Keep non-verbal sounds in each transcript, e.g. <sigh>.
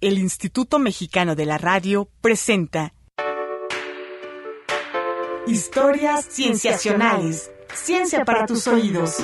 el Instituto Mexicano de la Radio presenta Historias Cienciacionales. Ciencia para tus oídos.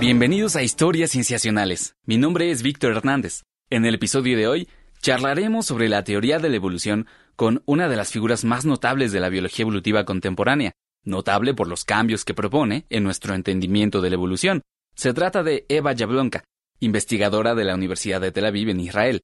Bienvenidos a Historias Cienciacionales. Mi nombre es Víctor Hernández. En el episodio de hoy charlaremos sobre la teoría de la evolución con una de las figuras más notables de la biología evolutiva contemporánea, notable por los cambios que propone en nuestro entendimiento de la evolución. Se trata de Eva Jablonka, investigadora de la Universidad de Tel Aviv en Israel.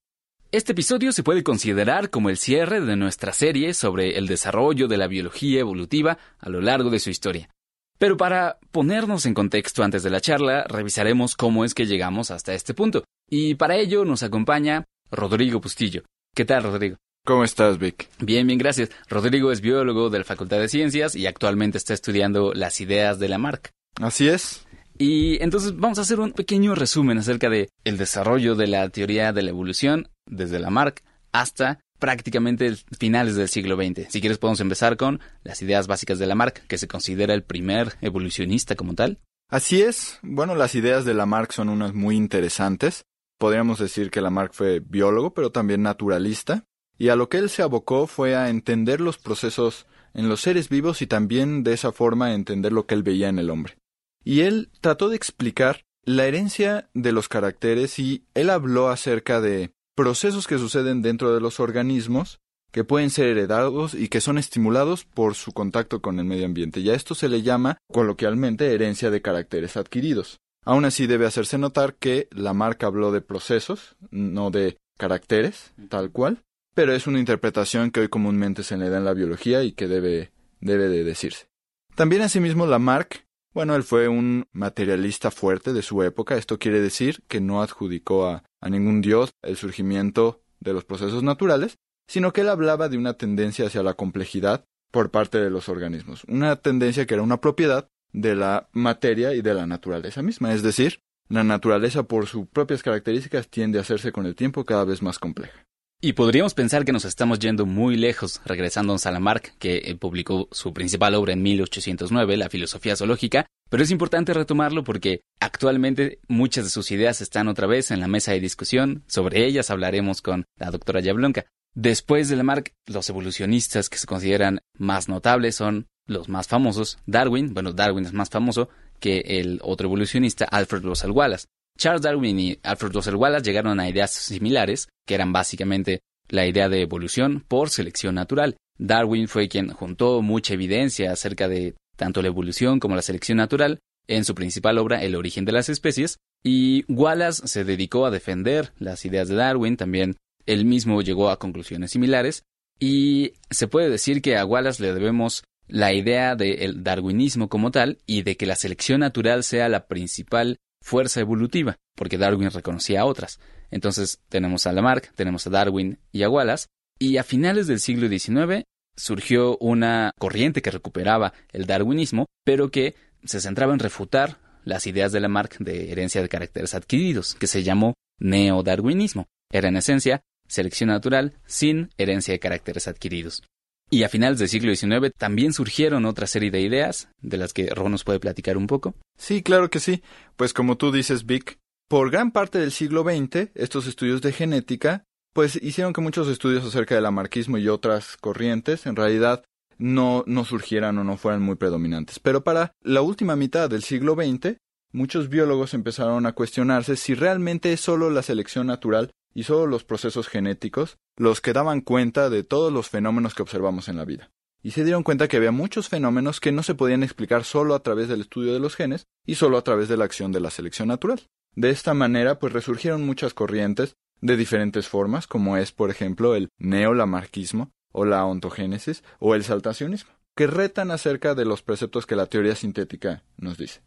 Este episodio se puede considerar como el cierre de nuestra serie sobre el desarrollo de la biología evolutiva a lo largo de su historia. Pero para ponernos en contexto antes de la charla, revisaremos cómo es que llegamos hasta este punto. Y para ello nos acompaña Rodrigo Bustillo. ¿Qué tal, Rodrigo? ¿Cómo estás, Vic? Bien, bien, gracias. Rodrigo es biólogo de la Facultad de Ciencias y actualmente está estudiando las ideas de Lamarck. Así es. Y entonces vamos a hacer un pequeño resumen acerca de el desarrollo de la teoría de la evolución desde Lamarck hasta prácticamente finales del siglo XX. Si quieres podemos empezar con las ideas básicas de Lamarck, que se considera el primer evolucionista como tal. Así es. Bueno, las ideas de Lamarck son unas muy interesantes. Podríamos decir que Lamarck fue biólogo, pero también naturalista, y a lo que él se abocó fue a entender los procesos en los seres vivos y también de esa forma entender lo que él veía en el hombre. Y él trató de explicar la herencia de los caracteres y él habló acerca de procesos que suceden dentro de los organismos que pueden ser heredados y que son estimulados por su contacto con el medio ambiente. Y a esto se le llama coloquialmente herencia de caracteres adquiridos. Aún así debe hacerse notar que la marca habló de procesos, no de caracteres, tal cual, pero es una interpretación que hoy comúnmente se le da en la biología y que debe, debe de decirse. También asimismo Lamarck, bueno, él fue un materialista fuerte de su época, esto quiere decir que no adjudicó a, a ningún dios el surgimiento de los procesos naturales, sino que él hablaba de una tendencia hacia la complejidad por parte de los organismos, una tendencia que era una propiedad de la materia y de la naturaleza misma. Es decir, la naturaleza por sus propias características tiende a hacerse con el tiempo cada vez más compleja. Y podríamos pensar que nos estamos yendo muy lejos, regresando a Lamarck, que eh, publicó su principal obra en 1809, La filosofía zoológica, pero es importante retomarlo porque actualmente muchas de sus ideas están otra vez en la mesa de discusión, sobre ellas hablaremos con la doctora Yablonka. Después de Lamarck, los evolucionistas que se consideran más notables son los más famosos, Darwin, bueno, Darwin es más famoso que el otro evolucionista, Alfred Russel Wallace. Charles Darwin y Alfred Russel Wallace llegaron a ideas similares, que eran básicamente la idea de evolución por selección natural. Darwin fue quien juntó mucha evidencia acerca de tanto la evolución como la selección natural en su principal obra El origen de las especies, y Wallace se dedicó a defender las ideas de Darwin, también él mismo llegó a conclusiones similares, y se puede decir que a Wallace le debemos la idea del darwinismo como tal y de que la selección natural sea la principal fuerza evolutiva, porque Darwin reconocía a otras. Entonces tenemos a Lamarck, tenemos a Darwin y a Wallace, y a finales del siglo XIX surgió una corriente que recuperaba el darwinismo, pero que se centraba en refutar las ideas de Lamarck de herencia de caracteres adquiridos, que se llamó neodarwinismo. Era en esencia selección natural sin herencia de caracteres adquiridos. Y a finales del siglo XIX también surgieron otra serie de ideas, de las que Ron nos puede platicar un poco. Sí, claro que sí. Pues como tú dices, Vic, por gran parte del siglo XX, estos estudios de genética, pues hicieron que muchos estudios acerca del amarquismo y otras corrientes, en realidad, no, no surgieran o no fueran muy predominantes. Pero para la última mitad del siglo XX, muchos biólogos empezaron a cuestionarse si realmente es solo la selección natural y solo los procesos genéticos los que daban cuenta de todos los fenómenos que observamos en la vida. Y se dieron cuenta que había muchos fenómenos que no se podían explicar solo a través del estudio de los genes y solo a través de la acción de la selección natural. De esta manera, pues resurgieron muchas corrientes de diferentes formas, como es, por ejemplo, el neolamarquismo, o la ontogénesis, o el saltacionismo, que retan acerca de los preceptos que la teoría sintética nos dice.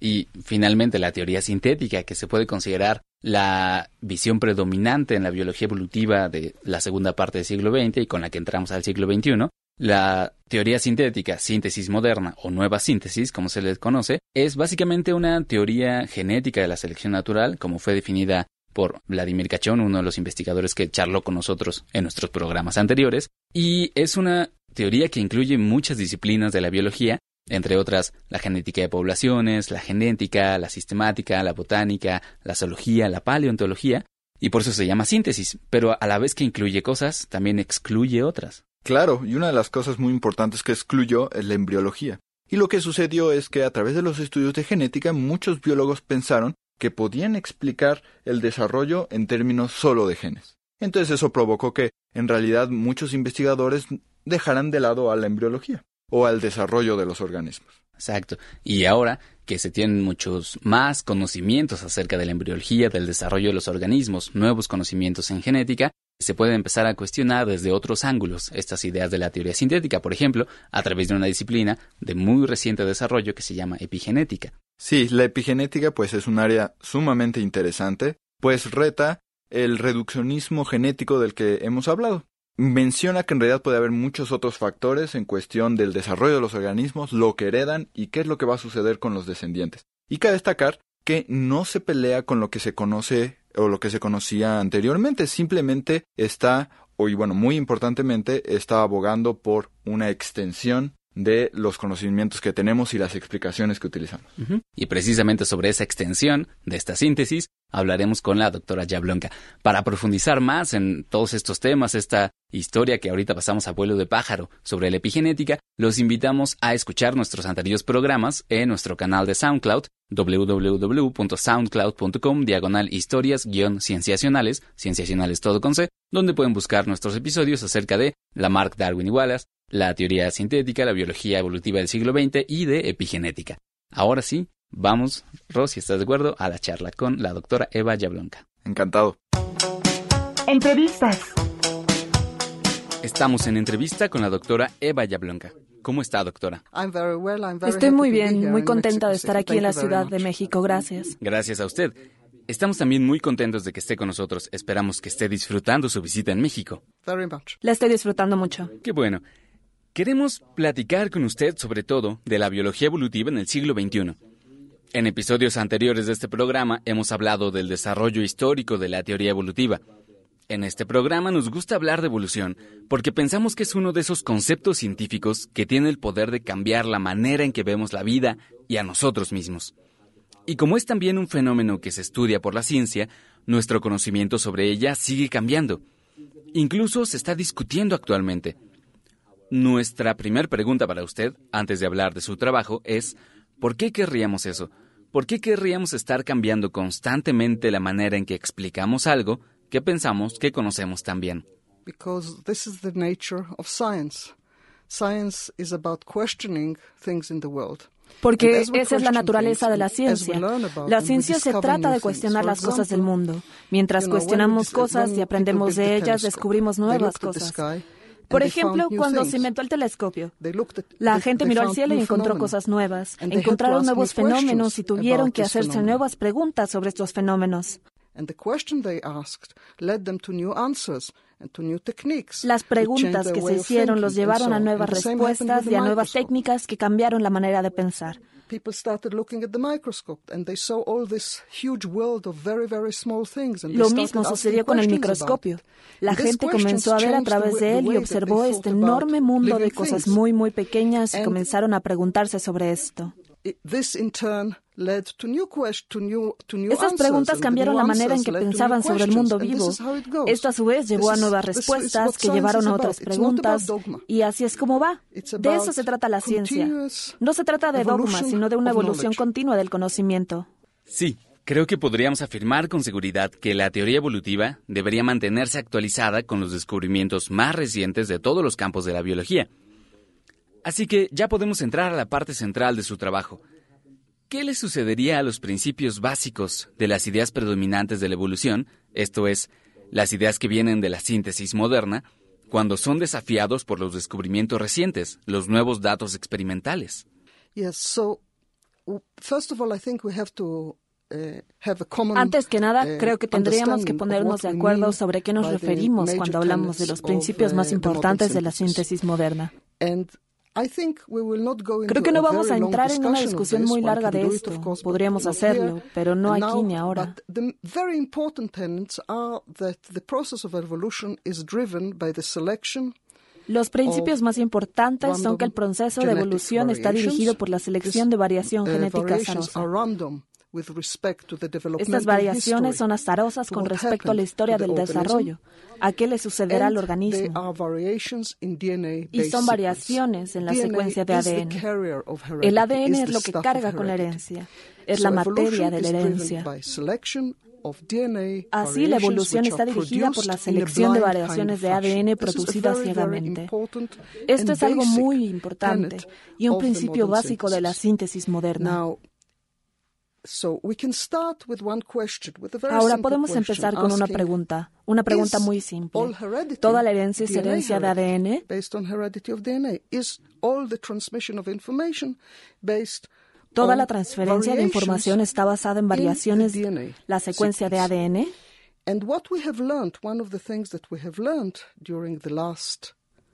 Y finalmente la teoría sintética, que se puede considerar la visión predominante en la biología evolutiva de la segunda parte del siglo XX y con la que entramos al siglo XXI, la teoría sintética, síntesis moderna o nueva síntesis, como se les conoce, es básicamente una teoría genética de la selección natural, como fue definida por Vladimir Cachón, uno de los investigadores que charló con nosotros en nuestros programas anteriores, y es una teoría que incluye muchas disciplinas de la biología, entre otras la genética de poblaciones, la genética, la sistemática, la botánica, la zoología, la paleontología, y por eso se llama síntesis, pero a la vez que incluye cosas, también excluye otras. Claro, y una de las cosas muy importantes que excluyó es la embriología. Y lo que sucedió es que a través de los estudios de genética muchos biólogos pensaron que podían explicar el desarrollo en términos solo de genes. Entonces eso provocó que, en realidad, muchos investigadores dejaran de lado a la embriología o al desarrollo de los organismos. Exacto. Y ahora que se tienen muchos más conocimientos acerca de la embriología, del desarrollo de los organismos, nuevos conocimientos en genética, se puede empezar a cuestionar desde otros ángulos estas ideas de la teoría sintética, por ejemplo, a través de una disciplina de muy reciente desarrollo que se llama epigenética. Sí, la epigenética pues es un área sumamente interesante, pues reta el reduccionismo genético del que hemos hablado. Menciona que en realidad puede haber muchos otros factores en cuestión del desarrollo de los organismos, lo que heredan y qué es lo que va a suceder con los descendientes. Y cabe destacar que no se pelea con lo que se conoce o lo que se conocía anteriormente, simplemente está, o y bueno, muy importantemente, está abogando por una extensión de los conocimientos que tenemos y las explicaciones que utilizamos. Y precisamente sobre esa extensión de esta síntesis hablaremos con la doctora Yablonka para profundizar más en todos estos temas, esta historia que ahorita pasamos a vuelo de pájaro sobre la epigenética. Los invitamos a escuchar nuestros anteriores programas en nuestro canal de SoundCloud www.soundcloud.com diagonal historias-cienciacionales, cienciacionales todo con C, donde pueden buscar nuestros episodios acerca de Lamarck, Darwin y Wallace, la teoría sintética, la biología evolutiva del siglo XX y de epigenética. Ahora sí, vamos, Rosy, ¿estás de acuerdo? A la charla con la doctora Eva Yablonka. Encantado. Entrevistas. Estamos en entrevista con la doctora Eva Yablonka. ¿Cómo está, doctora? Estoy muy bien, muy contenta de estar aquí en la Ciudad de México. Gracias. Gracias a usted. Estamos también muy contentos de que esté con nosotros. Esperamos que esté disfrutando su visita en México. La estoy disfrutando mucho. Qué bueno. Queremos platicar con usted sobre todo de la biología evolutiva en el siglo XXI. En episodios anteriores de este programa hemos hablado del desarrollo histórico de la teoría evolutiva. En este programa nos gusta hablar de evolución porque pensamos que es uno de esos conceptos científicos que tiene el poder de cambiar la manera en que vemos la vida y a nosotros mismos. Y como es también un fenómeno que se estudia por la ciencia, nuestro conocimiento sobre ella sigue cambiando. Incluso se está discutiendo actualmente. Nuestra primera pregunta para usted, antes de hablar de su trabajo, es ¿por qué querríamos eso? ¿Por qué querríamos estar cambiando constantemente la manera en que explicamos algo que pensamos que conocemos también? Because this is the nature of science. Science is about questioning things in the world. Porque esa es la naturaleza de la ciencia. La ciencia se trata de cuestionar las cosas del mundo. Mientras cuestionamos cosas y aprendemos de ellas, descubrimos nuevas cosas. Por ejemplo, cuando se inventó el telescopio, la gente miró al cielo y encontró cosas nuevas, encontraron nuevos fenómenos y tuvieron que hacerse nuevas preguntas sobre estos fenómenos. Las preguntas que se hicieron los llevaron a nuevas respuestas y a nuevas técnicas que cambiaron la manera de pensar. Lo mismo sucedió con el microscopio. La gente comenzó a ver a través de él y observó este enorme mundo de cosas muy, muy pequeñas y comenzaron a preguntarse sobre esto. Estas preguntas cambiaron la manera en que pensaban sobre el mundo vivo. Esto a su vez llevó a nuevas respuestas que llevaron a otras preguntas y así es como va. De eso se trata la ciencia. No se trata de dogmas, sino de una evolución continua del conocimiento. Sí, creo que podríamos afirmar con seguridad que la teoría evolutiva debería mantenerse actualizada con los descubrimientos más recientes de todos los campos de la biología. Así que ya podemos entrar a la parte central de su trabajo. ¿Qué le sucedería a los principios básicos de las ideas predominantes de la evolución, esto es, las ideas que vienen de la síntesis moderna, cuando son desafiados por los descubrimientos recientes, los nuevos datos experimentales? Antes que nada, uh, creo que tendríamos que ponernos de acuerdo sobre qué nos referimos cuando hablamos de los principios más uh, importantes de la síntesis moderna. Creo que no vamos a entrar en una discusión muy larga de esto. Podríamos hacerlo, pero no aquí ni ahora. Los principios más importantes son que el proceso de evolución está dirigido por la selección de variación uh, genética azarosa. Estas variaciones son azarosas con respecto a la historia del desarrollo, a qué le sucederá al organismo. Y son variaciones en la secuencia de ADN. El ADN es lo que carga con la herencia, es la materia de la herencia. Así, la evolución está dirigida por la selección de variaciones de ADN producidas ciegamente. Esto es algo muy importante y un principio básico de la síntesis moderna. Ahora podemos empezar con una pregunta, una pregunta muy simple. ¿Toda la herencia es herencia de ADN? ¿Toda la transferencia de información está basada en variaciones, la secuencia de ADN?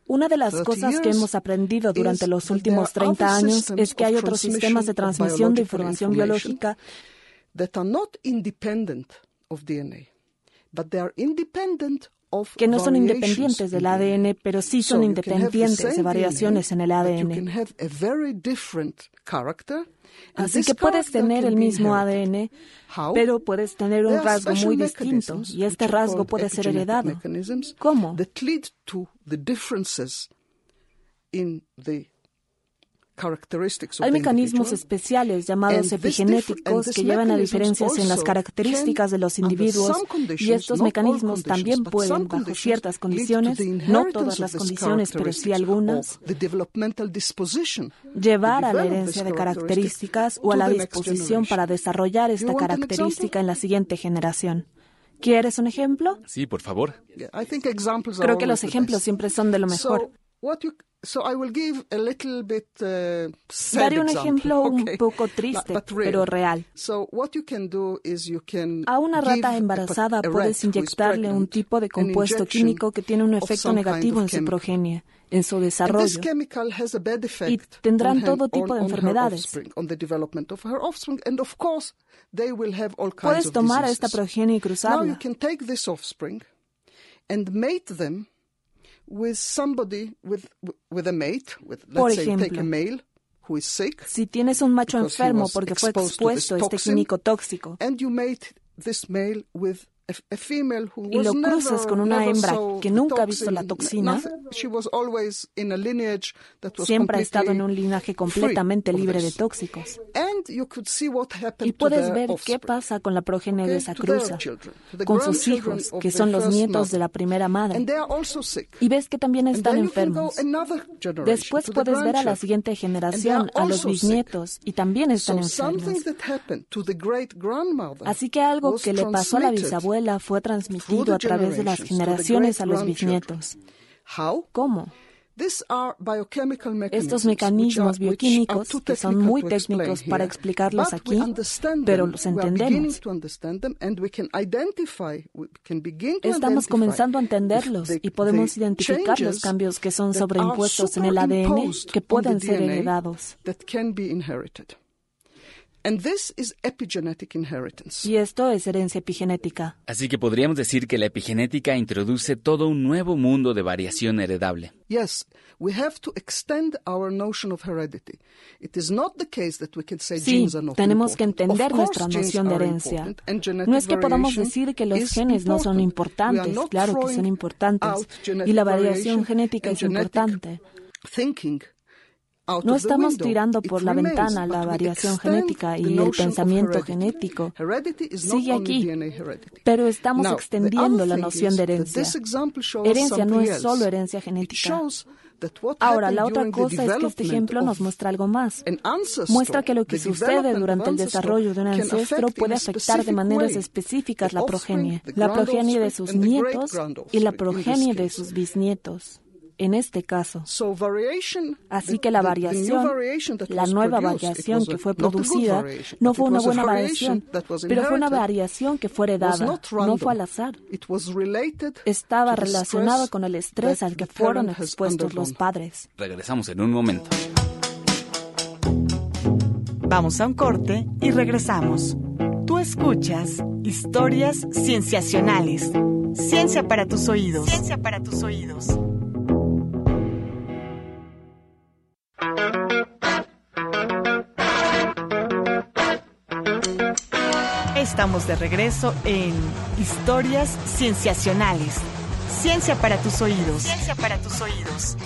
Una de las cosas que hemos aprendido durante los últimos 30 años es que hay otros sistemas de transmisión de información biológica que no son independientes del ADN, pero sí son independientes de variaciones en el ADN. Así que puedes tener el mismo ADN, pero puedes tener un rasgo muy distinto y este rasgo puede ser heredado. ¿Cómo? Hay mecanismos especiales llamados epigenéticos que llevan a diferencias en las características de los individuos y estos mecanismos también pueden, bajo ciertas condiciones, no todas las condiciones, pero sí algunas, llevar a la herencia de características o a la disposición para desarrollar esta característica en la siguiente generación. ¿Quieres un ejemplo? Sí, por favor. Creo que los ejemplos siempre son de lo mejor. Daré un ejemplo <laughs> un poco triste, pero real. A una rata embarazada puedes inyectarle un tipo de compuesto químico que tiene un efecto negativo en su progenie, en su desarrollo, y tendrán todo tipo de enfermedades. Puedes tomar a esta progenie y cruzarla por ejemplo, si tienes un macho enfermo porque fue expuesto a este químico tóxico y lo cruzas con una hembra que nunca ha visto la toxina, siempre ha estado en un linaje completamente libre de tóxicos. Y puedes ver qué pasa con la progenie de esa cruza, con sus hijos, que son los nietos de la primera madre. Y ves que también están enfermos. Después puedes ver a la siguiente generación, a los bisnietos, y también están enfermos. Así que algo que le pasó a la bisabuela fue transmitido a través de las generaciones a los bisnietos. ¿Cómo? Estos mecanismos bioquímicos, que son muy técnicos para explicarlos aquí, pero los entendemos. Estamos comenzando a entenderlos y podemos identificar los cambios que son sobreimpuestos en el ADN que pueden ser heredados. Y esto es herencia epigenética. Así que podríamos decir que la epigenética introduce todo un nuevo mundo de variación heredable. Sí, tenemos que entender nuestra noción de herencia. No es que podamos decir que los genes no son importantes, claro que son importantes, y la variación genética es importante. No estamos tirando por la ventana la variación genética y el pensamiento genético. Sigue aquí, pero estamos extendiendo la noción de herencia. Herencia no es solo herencia genética. Ahora, la otra cosa es que este ejemplo nos muestra algo más. Muestra que lo que sucede durante el desarrollo de un ancestro puede afectar de maneras específicas la progenie, la progenie de sus nietos y la progenie de sus bisnietos en este caso. Así que la variación, la nueva variación que fue producida, no fue una buena variación, pero fue una variación que fue heredada, no fue al azar. Estaba relacionado con el estrés al que fueron expuestos los padres. Regresamos en un momento. Vamos a un corte y regresamos. Tú escuchas historias cienciacionales. Ciencia para tus oídos. Ciencia para tus oídos. Estamos de regreso en Historias Cienciacionales. Ciencia para tus oídos. Ciencia para tus oídos.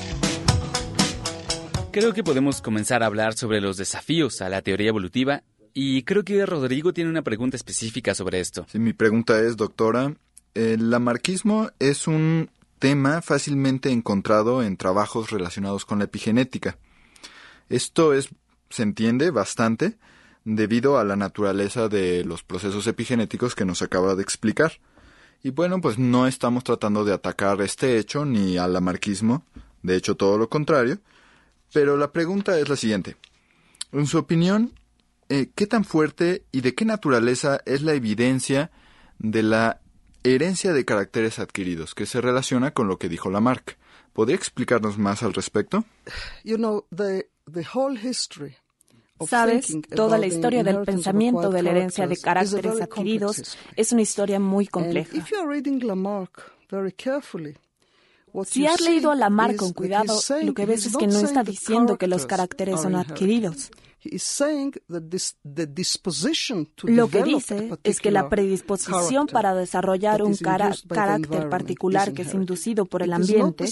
Creo que podemos comenzar a hablar sobre los desafíos a la teoría evolutiva y creo que Rodrigo tiene una pregunta específica sobre esto. Sí, mi pregunta es, doctora, el lamarquismo es un tema fácilmente encontrado en trabajos relacionados con la epigenética. Esto es, se entiende bastante debido a la naturaleza de los procesos epigenéticos que nos acaba de explicar. Y bueno, pues no estamos tratando de atacar este hecho ni al lamarquismo, de hecho todo lo contrario, pero la pregunta es la siguiente. En su opinión, eh, ¿qué tan fuerte y de qué naturaleza es la evidencia de la herencia de caracteres adquiridos que se relaciona con lo que dijo Lamarck? ¿Podría explicarnos más al respecto? You know, the, the whole history Sabes, toda la historia del pensamiento de la herencia de caracteres adquiridos es una historia muy compleja. Si has leído a Lamarck con cuidado, lo que ves es que no está diciendo que los caracteres son adquiridos. Lo que dice es que la predisposición para desarrollar un carácter particular que es inducido por el ambiente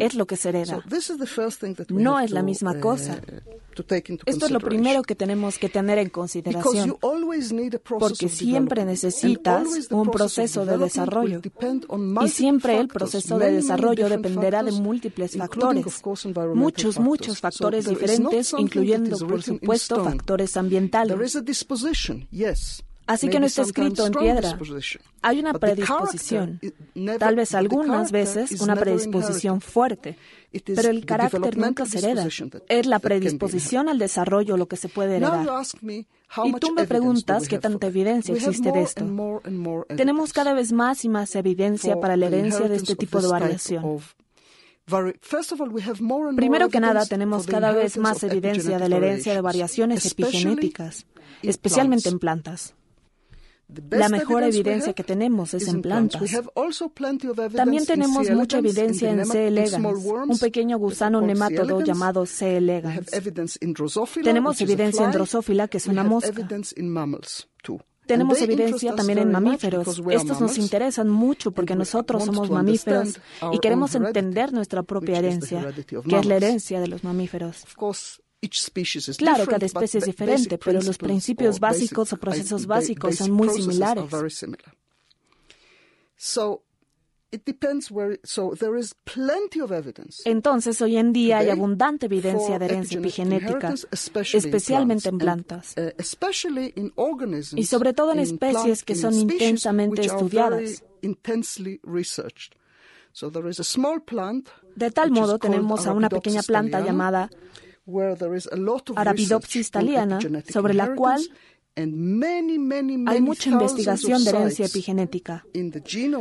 es lo que se hereda. No es la misma uh, cosa. Esto es lo primero que tenemos que tener en consideración, porque siempre necesitas un proceso de desarrollo. y siempre el proceso de desarrollo dependerá de múltiples factores, muchos, muchos factores diferentes, incluyendo, por supuesto, factores ambientales. Así que no está escrito en piedra. Hay una predisposición, tal vez algunas veces una predisposición fuerte, pero el carácter nunca se hereda. Es la predisposición al desarrollo lo que se puede heredar. Y tú me preguntas qué tanta evidencia existe de esto. Tenemos cada vez más y más evidencia para la herencia de este tipo de variación. Primero que nada, tenemos cada vez más evidencia de la herencia de variaciones epigenéticas, especialmente en plantas. La mejor evidencia que tenemos es en plantas. También tenemos mucha evidencia en C. elegans, un pequeño gusano nemátodo llamado C. elegans. Tenemos evidencia en Drosophila, que es una mosca. Tenemos evidencia también en mamíferos. Estos nos interesan mucho porque nosotros somos mamíferos y queremos entender nuestra propia herencia, que es la herencia de los mamíferos. Claro, cada especie es diferente, pero los principios básicos o procesos básicos son muy similares. Entonces, hoy en día hay abundante evidencia de herencia epigenética, especialmente en plantas, uh, y sobre todo en especies que son intensamente estudiadas. De tal modo, tenemos a una pequeña planta llamada Arabidopsis thaliana, sobre la cual hay mucha investigación de herencia epigenética.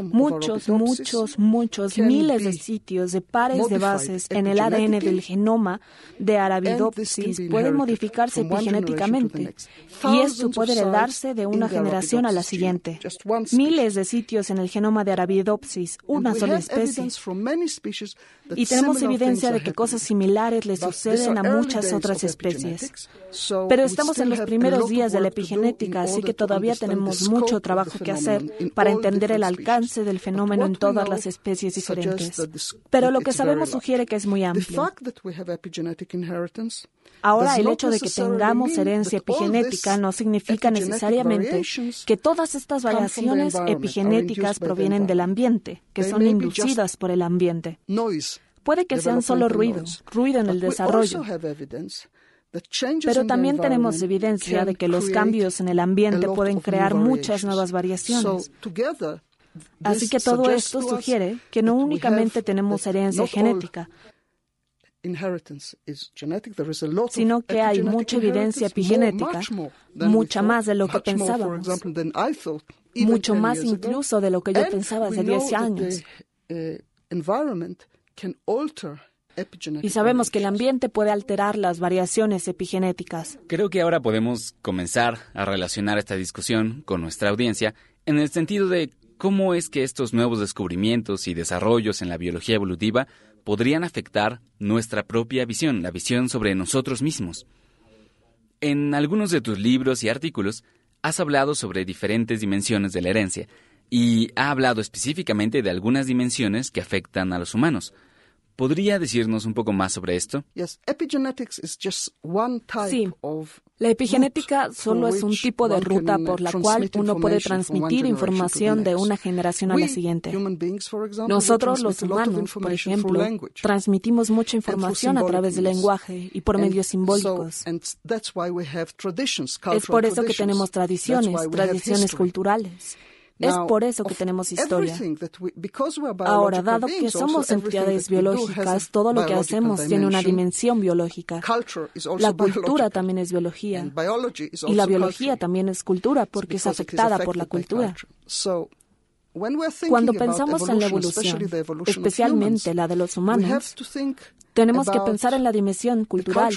Muchos, muchos, muchos miles de sitios de pares de bases en el ADN del genoma de Arabidopsis pueden modificarse epigenéticamente y esto puede heredarse de una generación a la siguiente. Miles de sitios en el genoma de Arabidopsis, una sola especie. Y tenemos evidencia de que cosas similares le suceden a muchas otras especies. Pero estamos en los primeros días de la epigenética genética, así que todavía tenemos mucho trabajo que hacer para entender el alcance del fenómeno en todas las especies diferentes. Pero lo que sabemos sugiere que es muy amplio. Ahora, el hecho de que tengamos herencia epigenética no significa necesariamente que todas estas variaciones epigenéticas provienen del ambiente, que son inducidas por el ambiente. Puede que sean solo ruido, ruido en el desarrollo. Pero también tenemos evidencia de que los cambios en el ambiente pueden crear muchas nuevas variaciones. Así que todo esto sugiere que no únicamente tenemos herencia genética, sino que hay mucha evidencia epigenética, mucha más de lo que pensábamos, mucho más incluso de lo que yo pensaba hace 10 años. Y sabemos que el ambiente puede alterar las variaciones epigenéticas. Creo que ahora podemos comenzar a relacionar esta discusión con nuestra audiencia en el sentido de cómo es que estos nuevos descubrimientos y desarrollos en la biología evolutiva podrían afectar nuestra propia visión, la visión sobre nosotros mismos. En algunos de tus libros y artículos has hablado sobre diferentes dimensiones de la herencia y ha hablado específicamente de algunas dimensiones que afectan a los humanos. ¿Podría decirnos un poco más sobre esto? Sí. La epigenética solo es un tipo de ruta por la cual uno puede transmitir información de una generación a la siguiente. Nosotros, los humanos, por ejemplo, transmitimos mucha información a través del lenguaje y por medios simbólicos. Es por eso que tenemos tradiciones, tradiciones culturales. Es por eso que tenemos historia. Ahora, dado que somos entidades biológicas, todo lo que hacemos tiene una dimensión biológica. La cultura también es biología. Y la biología también es cultura porque es afectada por la cultura. Cuando pensamos en la evolución, especialmente la de los humanos, tenemos que pensar en la dimensión cultural,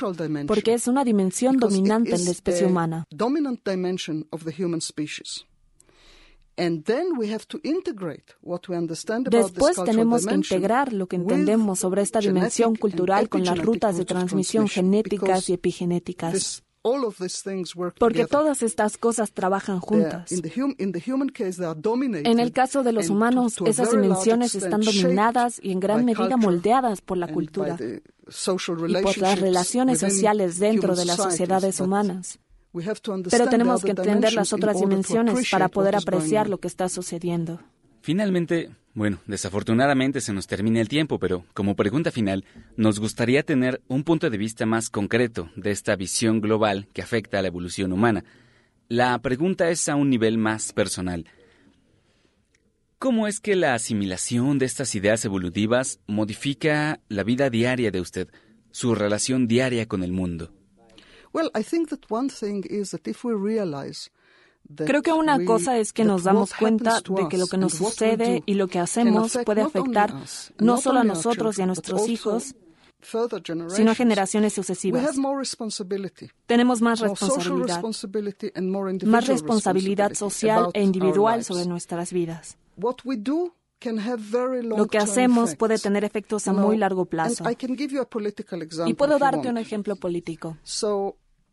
porque es una dimensión dominante en la especie humana. Después tenemos que integrar lo que entendemos sobre esta dimensión cultural con las rutas de transmisión genéticas y epigenéticas. Porque todas estas cosas trabajan juntas. En el caso de los humanos, esas dimensiones están dominadas y en gran medida moldeadas por la cultura y por las relaciones sociales dentro de las sociedades humanas. Pero tenemos que entender las otras dimensiones para poder apreciar lo que está sucediendo. Finalmente, bueno, desafortunadamente se nos termina el tiempo, pero como pregunta final, nos gustaría tener un punto de vista más concreto de esta visión global que afecta a la evolución humana. La pregunta es a un nivel más personal. ¿Cómo es que la asimilación de estas ideas evolutivas modifica la vida diaria de usted, su relación diaria con el mundo? Creo que una cosa es que nos damos cuenta de que lo que nos sucede y lo que hacemos puede afectar no solo a nosotros y a nuestros hijos, sino a generaciones sucesivas. Tenemos más responsabilidad, más responsabilidad social e individual sobre nuestras vidas. Lo que hacemos puede tener efectos a muy largo plazo. Y puedo darte un ejemplo político.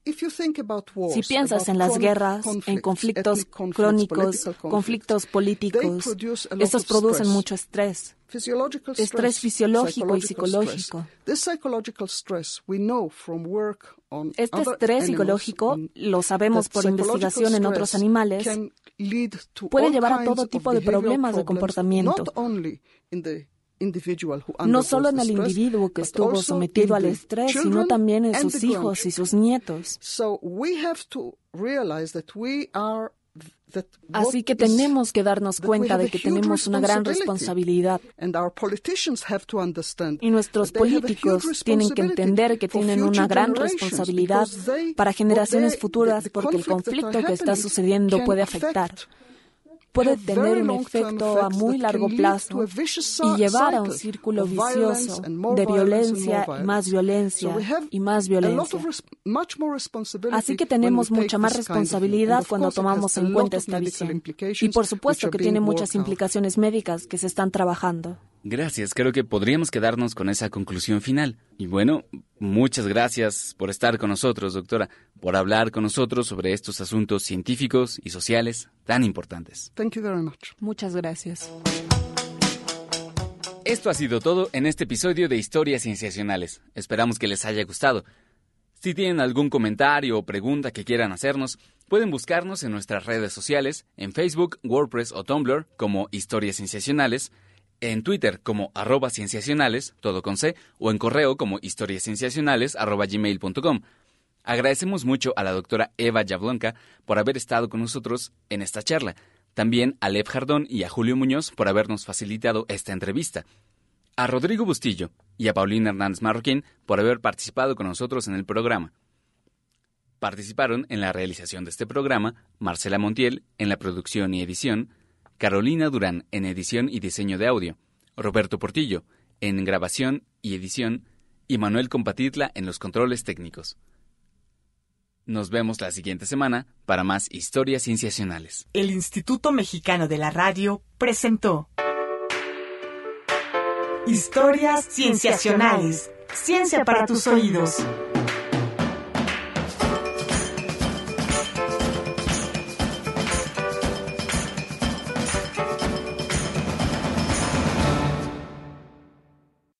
Si piensas en las guerras, en conflictos crónicos, conflictos políticos, estos producen mucho estrés, estrés fisiológico y psicológico. Este estrés psicológico, lo sabemos por investigación en otros animales, puede llevar a todo tipo de problemas de comportamiento no solo en el individuo que estuvo sometido al estrés, sino también en sus hijos y sus nietos. Así que tenemos que darnos cuenta de que tenemos una gran responsabilidad. Y nuestros políticos tienen que entender que tienen una gran responsabilidad para generaciones futuras porque el conflicto que está sucediendo puede afectar puede tener un efecto a muy largo plazo y llevar a un círculo vicioso de violencia y más violencia y más violencia. Así que tenemos mucha más responsabilidad cuando tomamos en cuenta esta visión. Y por supuesto que tiene muchas implicaciones médicas que se están trabajando. Gracias, creo que podríamos quedarnos con esa conclusión final. Y bueno, muchas gracias por estar con nosotros, doctora, por hablar con nosotros sobre estos asuntos científicos y sociales tan importantes. Muchas gracias. Esto ha sido todo en este episodio de Historias Cienciacionales. Esperamos que les haya gustado. Si tienen algún comentario o pregunta que quieran hacernos, pueden buscarnos en nuestras redes sociales, en Facebook, WordPress o Tumblr como Historias Cienciacionales en Twitter como arroba cienciacionales, todo con C, o en correo como historiascienciacionales arroba gmail.com. Agradecemos mucho a la doctora Eva Yablonka por haber estado con nosotros en esta charla. También a Lev Jardón y a Julio Muñoz por habernos facilitado esta entrevista. A Rodrigo Bustillo y a Paulina Hernández Marroquín por haber participado con nosotros en el programa. Participaron en la realización de este programa Marcela Montiel en la producción y edición, Carolina Durán en edición y diseño de audio, Roberto Portillo en grabación y edición y Manuel Compatitla en los controles técnicos. Nos vemos la siguiente semana para más historias cienciacionales. El Instituto Mexicano de la Radio presentó Historias Cienciacionales. Ciencia para tus oídos.